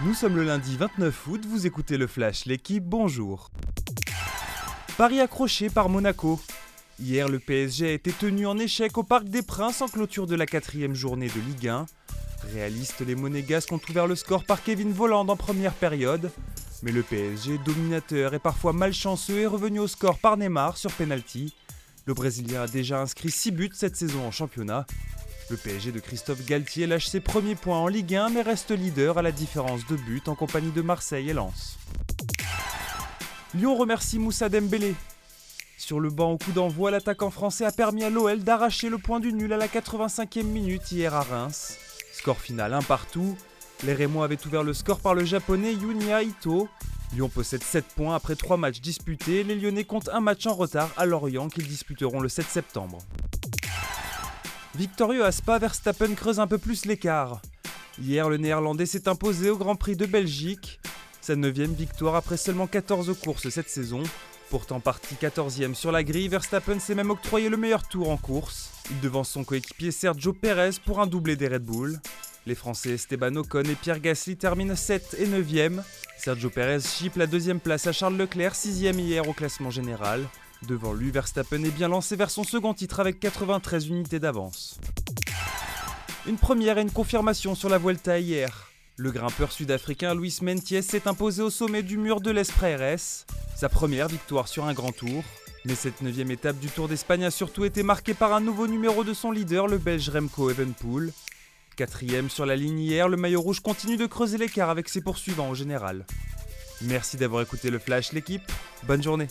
Nous sommes le lundi 29 août, vous écoutez le Flash, l'équipe, bonjour. Paris accroché par Monaco. Hier, le PSG a été tenu en échec au Parc des Princes en clôture de la quatrième journée de Ligue 1. Réalistes, les Monégasques ont ouvert le score par Kevin Voland en première période. Mais le PSG, dominateur et parfois malchanceux, est revenu au score par Neymar sur penalty. Le Brésilien a déjà inscrit 6 buts cette saison en championnat. Le PSG de Christophe Galtier lâche ses premiers points en Ligue 1 mais reste leader à la différence de buts en compagnie de Marseille et Lens. Lyon remercie Moussa Dembélé. Sur le banc au coup d'envoi, l'attaquant français a permis à l'OL d'arracher le point du nul à la 85e minute hier à Reims. Score final un partout. Les Rémois avaient ouvert le score par le japonais Yunya Ito. Lyon possède 7 points après 3 matchs disputés. Les Lyonnais comptent un match en retard à Lorient qu'ils disputeront le 7 septembre. Victorieux à Spa, Verstappen creuse un peu plus l'écart. Hier, le néerlandais s'est imposé au Grand Prix de Belgique. Sa 9 victoire après seulement 14 courses cette saison. Pourtant parti 14e sur la grille, Verstappen s'est même octroyé le meilleur tour en course. Il devance son coéquipier Sergio Perez pour un doublé des Red Bull. Les Français Esteban Ocon et Pierre Gasly terminent 7 et 9e. Sergio Perez chip la deuxième place à Charles Leclerc, 6e hier au classement général. Devant lui, Verstappen est bien lancé vers son second titre avec 93 unités d'avance. Une première et une confirmation sur la Vuelta hier. Le grimpeur sud-africain Luis Mentiès s'est imposé au sommet du mur de l'Espreres. Sa première victoire sur un grand tour. Mais cette neuvième étape du Tour d'Espagne a surtout été marquée par un nouveau numéro de son leader, le belge Remco Evenpool. Quatrième sur la ligne hier, le maillot rouge continue de creuser l'écart avec ses poursuivants au général. Merci d'avoir écouté le Flash l'équipe, bonne journée